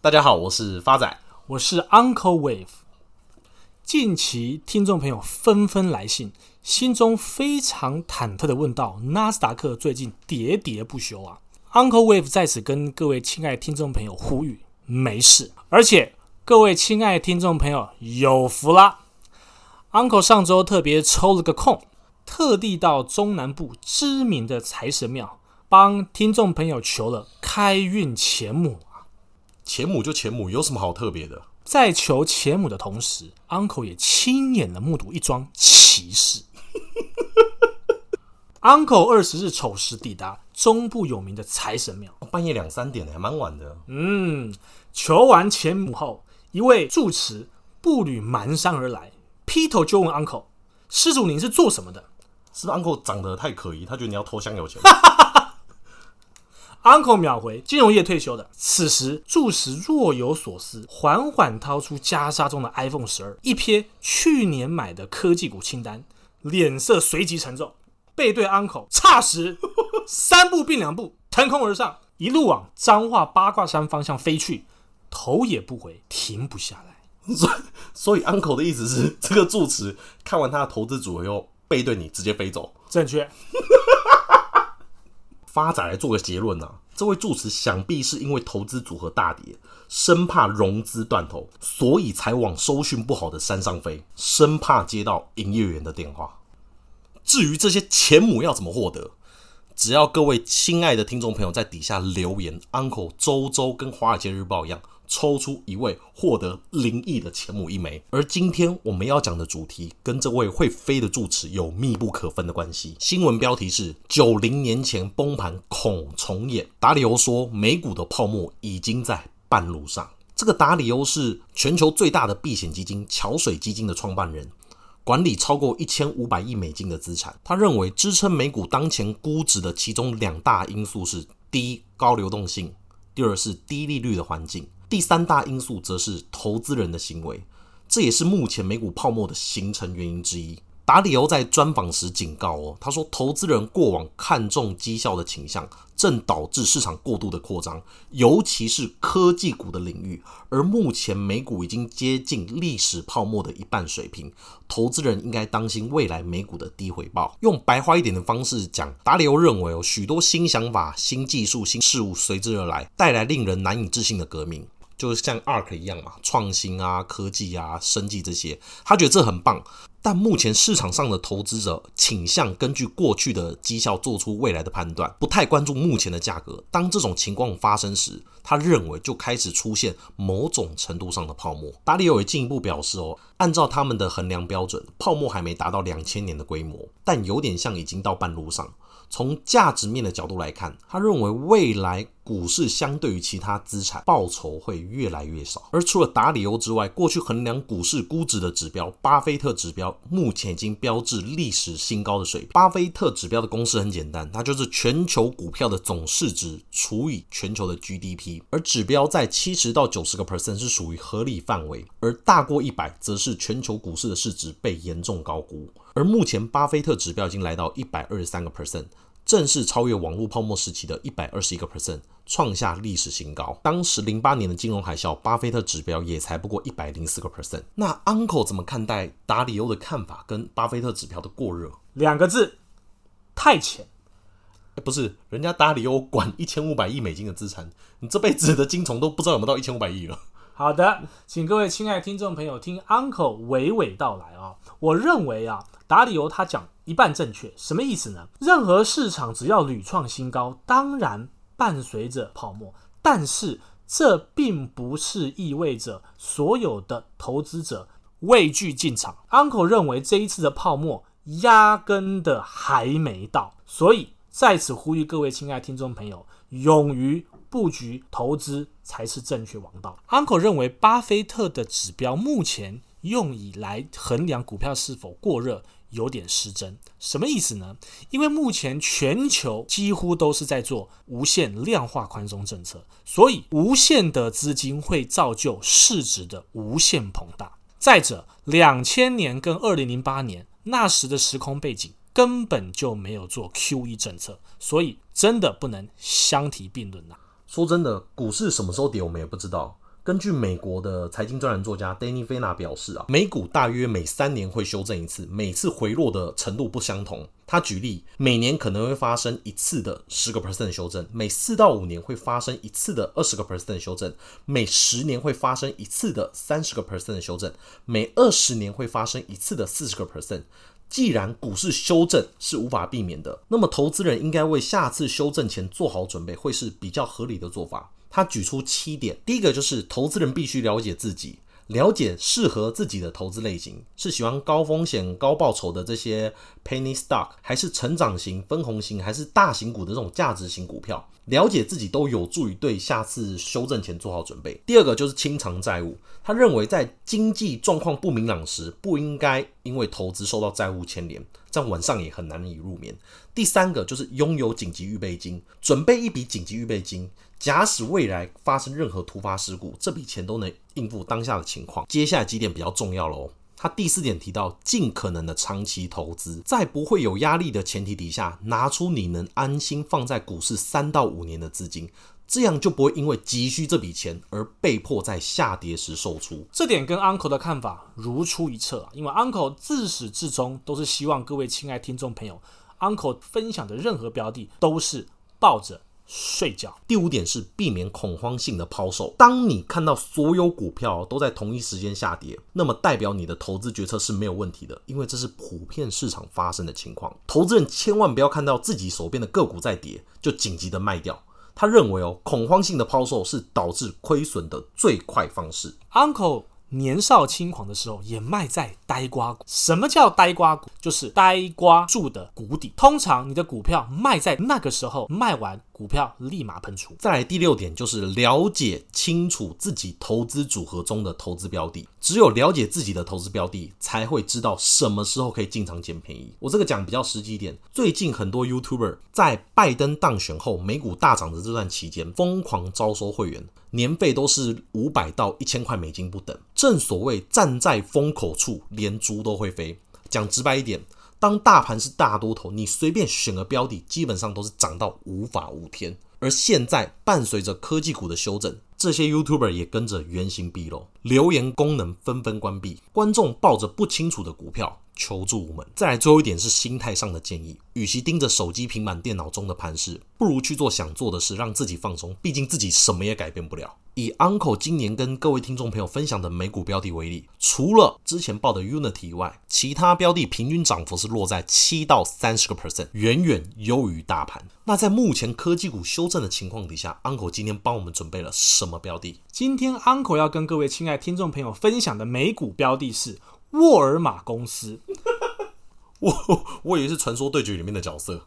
大家好，我是发仔，我是 Uncle Wave。近期听众朋友纷纷来信，心中非常忐忑地问道：纳斯达克最近喋喋不休啊！Uncle Wave 在此跟各位亲爱的听众朋友呼吁，没事，而且各位亲爱的听众朋友有福啦！Uncle 上周特别抽了个空，特地到中南部知名的财神庙，帮听众朋友求了开运钱母。钱母就前母，有什么好特别的？在求前母的同时，Uncle 也亲眼的目睹一桩奇事。Uncle 二十日丑时抵达中部有名的财神庙，半夜两三点还蛮晚的。嗯，求完前母后，一位住持步履蹒跚而来，劈头就问 Uncle：“ 施主，您是做什么的？”是不是 Uncle 长得太可疑？他觉得你要偷香油钱。Uncle 秒回，金融业退休的。此时，住持若有所思，缓缓掏出袈裟中的 iPhone 十二，一瞥去年买的科技股清单，脸色随即沉重，背对 Uncle，霎时三步并两步腾空而上，一路往彰化八卦山方向飞去，头也不回，停不下来。所以，所以 Uncle 的意思是，这个住持看完他的投资组合后，背对你直接飞走。正确。发展来做个结论啊，这位住持想必是因为投资组合大跌，生怕融资断头，所以才往收讯不好的山上飞，生怕接到营业员的电话。至于这些钱母要怎么获得，只要各位亲爱的听众朋友在底下留言，Uncle 周周跟华尔街日报一样。抽出一位获得灵异的钱母一枚，而今天我们要讲的主题跟这位会飞的住持有密不可分的关系。新闻标题是：九零年前崩盘恐重演。达里欧说，美股的泡沫已经在半路上。这个达里欧是全球最大的避险基金桥水基金的创办人，管理超过一千五百亿美金的资产。他认为，支撑美股当前估值的其中两大因素是：第一，高流动性；第二是低利率的环境。第三大因素则是投资人的行为，这也是目前美股泡沫的形成原因之一。达里欧在专访时警告哦，他说，投资人过往看重绩效的倾向，正导致市场过度的扩张，尤其是科技股的领域。而目前美股已经接近历史泡沫的一半水平，投资人应该当心未来美股的低回报。用白话一点的方式讲，达里欧认为哦，许多新想法、新技术、新事物随之而来，带来令人难以置信的革命。就是像 ARK 一样嘛，创新啊、科技啊、生技这些，他觉得这很棒。但目前市场上的投资者倾向根据过去的绩效做出未来的判断，不太关注目前的价格。当这种情况发生时，他认为就开始出现某种程度上的泡沫。达里欧也进一步表示哦，按照他们的衡量标准，泡沫还没达到两千年的规模，但有点像已经到半路上。从价值面的角度来看，他认为未来股市相对于其他资产报酬会越来越少。而除了达里欧之外，过去衡量股市估值的指标巴菲特指标目前已经标志历史新高的水平。巴菲特指标的公式很简单，它就是全球股票的总市值除以全球的 GDP，而指标在七十到九十个 percent 是属于合理范围，而大过一百则是全球股市的市值被严重高估。而目前，巴菲特指标已经来到一百二十三个 percent，正式超越网络泡沫时期的一百二十一个 percent，创下历史新高。当时零八年的金融海啸，巴菲特指标也才不过一百零四个 percent。那 Uncle 怎么看待达里欧的看法跟巴菲特指标的过热？两个字，太浅。不是，人家达里欧管一千五百亿美金的资产，你这辈子的金虫都不知道有没有到一千五百亿了。好的，请各位亲爱的听众朋友听 Uncle 娓娓道来啊。我认为啊。达里欧他讲一半正确，什么意思呢？任何市场只要屡创新高，当然伴随着泡沫，但是这并不是意味着所有的投资者畏惧进场。Uncle 认为这一次的泡沫压根的还没到，所以在此呼吁各位亲爱听众朋友，勇于布局投资才是正确王道。Uncle 认为巴菲特的指标目前用以来衡量股票是否过热。有点失真，什么意思呢？因为目前全球几乎都是在做无限量化宽松政策，所以无限的资金会造就市值的无限膨大。再者，两千年跟二零零八年那时的时空背景根本就没有做 QE 政策，所以真的不能相提并论呐。说真的，股市什么时候跌我们也不知道。根据美国的财经专栏作家 Danny Fenner 表示啊，美股大约每三年会修正一次，每次回落的程度不相同。他举例，每年可能会发生一次的十个 percent 修正，每四到五年会发生一次的二十个 percent 修正，每十年会发生一次的三十个 percent 的修正，每二十年会发生一次的四十个 percent。既然股市修正是无法避免的，那么投资人应该为下次修正前做好准备，会是比较合理的做法。他举出七点，第一个就是投资人必须了解自己。了解适合自己的投资类型，是喜欢高风险高报酬的这些 penny stock，还是成长型、分红型，还是大型股的这种价值型股票？了解自己都有助于对下次修正前做好准备。第二个就是清偿债务，他认为在经济状况不明朗时，不应该因为投资受到债务牵连，这样晚上也很难以入眠。第三个就是拥有紧急预备金，准备一笔紧急预备金。假使未来发生任何突发事故，这笔钱都能应付当下的情况。接下来几点比较重要喽。他第四点提到，尽可能的长期投资，在不会有压力的前提底下，拿出你能安心放在股市三到五年的资金，这样就不会因为急需这笔钱而被迫在下跌时售出。这点跟 Uncle 的看法如出一辙啊，因为 Uncle 自始至终都是希望各位亲爱听众朋友，Uncle 分享的任何标的都是抱着。睡觉。第五点是避免恐慌性的抛售。当你看到所有股票都在同一时间下跌，那么代表你的投资决策是没有问题的，因为这是普遍市场发生的情况。投资人千万不要看到自己手边的个股在跌就紧急的卖掉。他认为哦，恐慌性的抛售是导致亏损的最快方式。Uncle。年少轻狂的时候，也卖在呆瓜股。什么叫呆瓜股？就是呆瓜住的谷底。通常你的股票卖在那个时候，卖完股票立马喷出。再来第六点，就是了解清楚自己投资组合中的投资标的。只有了解自己的投资标的，才会知道什么时候可以进场捡便宜。我这个讲比较实际一点。最近很多 YouTuber 在拜登当选后，美股大涨的这段期间，疯狂招收会员。年费都是五百到一千块美金不等。正所谓站在风口处，连猪都会飞。讲直白一点，当大盘是大多头，你随便选个标的，基本上都是涨到无法无天。而现在伴随着科技股的修整，这些 YouTuber 也跟着原形毕露，留言功能纷纷关闭，观众抱着不清楚的股票。求助无门。再来，最后一点是心态上的建议：与其盯着手机、平板电脑中的盘势，不如去做想做的事，让自己放松。毕竟自己什么也改变不了。以 Uncle 今年跟各位听众朋友分享的美股标的为例，除了之前报的 Unity 以外，其他标的平均涨幅是落在七到三十个 percent，远远优于大盘。那在目前科技股修正的情况底下，Uncle 今天帮我们准备了什么标的？今天 Uncle 要跟各位亲爱听众朋友分享的美股标的是。沃尔玛公司，我我以为是传说对决里面的角色，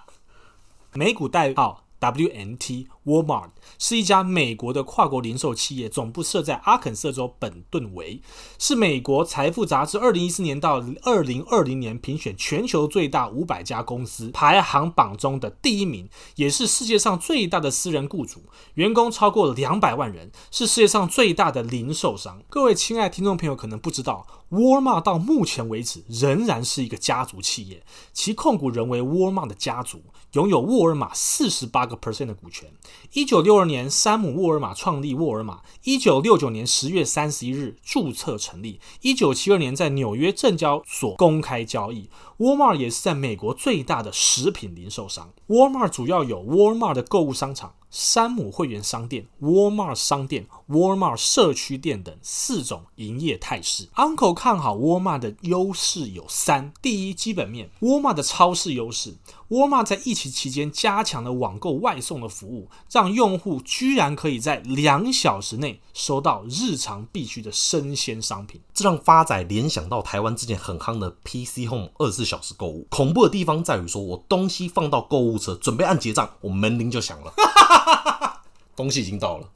美股代号 WNT。Walmart 是一家美国的跨国零售企业，总部设在阿肯色州本顿维，是美国财富杂志二零一四年到二零二零年评选全球最大五百家公司排行榜中的第一名，也是世界上最大的私人雇主，员工超过两百万人，是世界上最大的零售商。各位亲爱听众朋友可能不知道，Walmart 到目前为止仍然是一个家族企业，其控股人为 Walmart 的家族，拥有沃尔玛四十八个 percent 的股权。一九六二年，山姆·沃尔玛创立沃尔玛。一九六九年十月三十一日注册成立。一九七二年在纽约证交所公开交易。沃尔玛也是在美国最大的食品零售商。沃尔玛主要有沃尔玛的购物商场。山姆会员商店、沃尔玛商店、沃尔玛社区店等四种营业态势。Uncle 看好沃尔玛的优势有三：第一，基本面沃尔玛的超市优势。沃尔玛在疫情期间加强了网购外送的服务，让用户居然可以在两小时内收到日常必需的生鲜商品。这让发仔联想到台湾之前很夯的 PC Home 二十四小时购物。恐怖的地方在于说，我东西放到购物车，准备按结账，我门铃就响了。东西已经到了，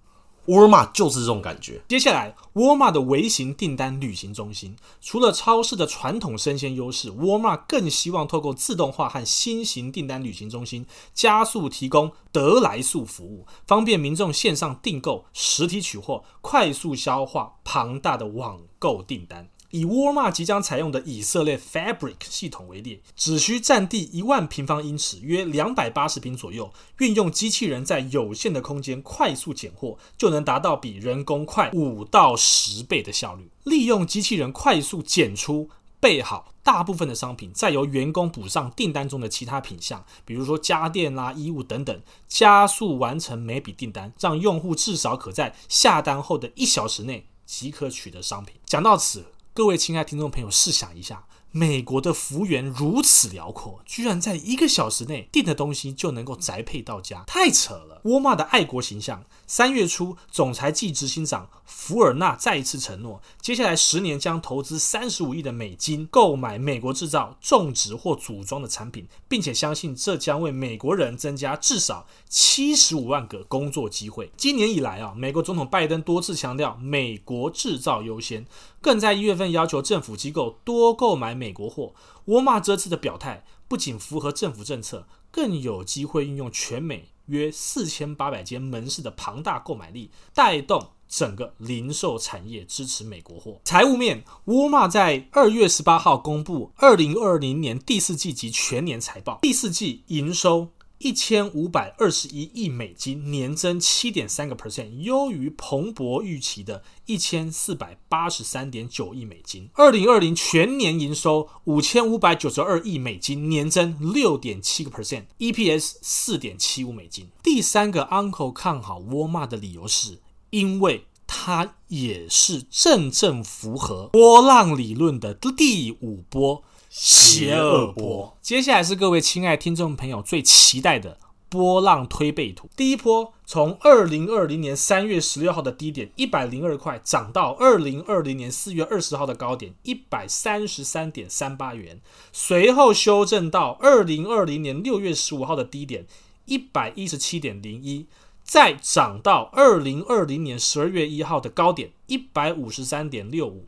沃尔玛就是这种感觉。接下来，沃尔玛的微型订单旅行中心，除了超市的传统生鲜优势，沃尔玛更希望透过自动化和新型订单旅行中心，加速提供得来速服务，方便民众线上订购、实体取货，快速消化庞大的网购订单。以沃尔玛即将采用的以色列 Fabric 系统为例，只需占地一万平方英尺，约两百八十平左右，运用机器人在有限的空间快速拣货，就能达到比人工快五到十倍的效率。利用机器人快速拣出、备好大部分的商品，再由员工补上订单中的其他品项，比如说家电啦、衣物等等，加速完成每笔订单，让用户至少可在下单后的一小时内即可取得商品。讲到此。各位亲爱听众朋友，试想一下，美国的幅员如此辽阔，居然在一个小时内订的东西就能够宅配到家，太扯了！沃尔玛的爱国形象。三月初，总裁暨执行长福尔纳再一次承诺，接下来十年将投资三十五亿的美金购买美国制造、种植或组装的产品，并且相信这将为美国人增加至少七十五万个工作机会。今年以来啊，美国总统拜登多次强调美国制造优先，更在一月份要求政府机构多购买美国货。沃尔玛这次的表态不仅符合政府政策，更有机会运用全美。约四千八百间门市的庞大购买力，带动整个零售产业支持美国货。财务面，沃尔玛在二月十八号公布二零二零年第四季及全年财报，第四季营收。一千五百二十一亿美金，年增七点三个 percent，优于彭博预期的一千四百八十三点九亿美金。二零二零全年营收五千五百九十二亿美金，年增六点七个 percent，EPS 四点七五美金。第三个 Uncle 看好沃尔玛的理由是，因为它也是真正符合波浪理论的第五波。邪恶波，接下来是各位亲爱听众朋友最期待的波浪推背图。第一波从二零二零年三月十六号的低点一百零二块涨到二零二零年四月二十号的高点一百三十三点三八元，随后修正到二零二零年六月十五号的低点一百一十七点零一，再涨到二零二零年十二月一号的高点一百五十三点六五。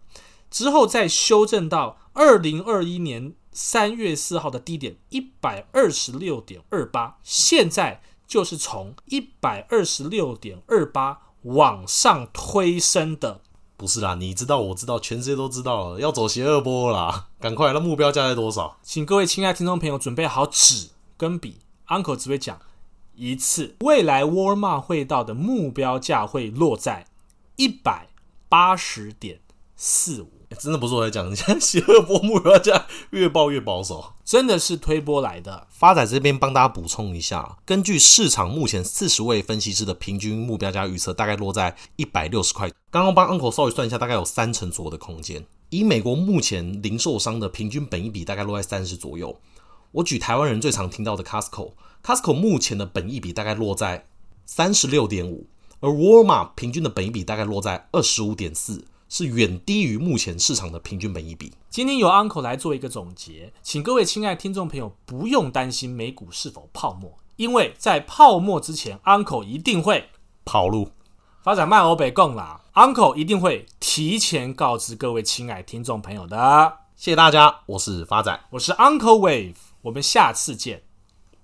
之后再修正到二零二一年三月四号的低点一百二十六点二八，现在就是从一百二十六点二八往上推升的。不是啦，你知道，我知道，全世界都知道了，要走邪恶波啦！赶快，那目标价在多少？请各位亲爱听众朋友准备好纸跟笔，Uncle 只会讲一次，未来沃尔玛会到的目标价会落在一百八十点四五。真的不是我在讲，你现在邪恶波目标价越报越保守，真的是推波来的。发仔这边帮大家补充一下，根据市场目前四十位分析师的平均目标价预测，大概落在一百六十块。刚刚帮 Uncle 稍微算一下，大概有三成左右的空间。以美国目前零售商的平均本益比大概落在三十左右。我举台湾人最常听到的 Costco，Costco 目前的本益比大概落在三十六点五，而沃尔玛平均的本益比大概落在二十五点四。是远低于目前市场的平均本益比。今天由 Uncle 来做一个总结，请各位亲爱听众朋友不用担心美股是否泡沫，因为在泡沫之前，Uncle 一定会跑路。发展慢欧北共啦，Uncle 一定会提前告知各位亲爱听众朋友的。谢谢大家，我是发展，我是 Uncle Wave，我们下次见。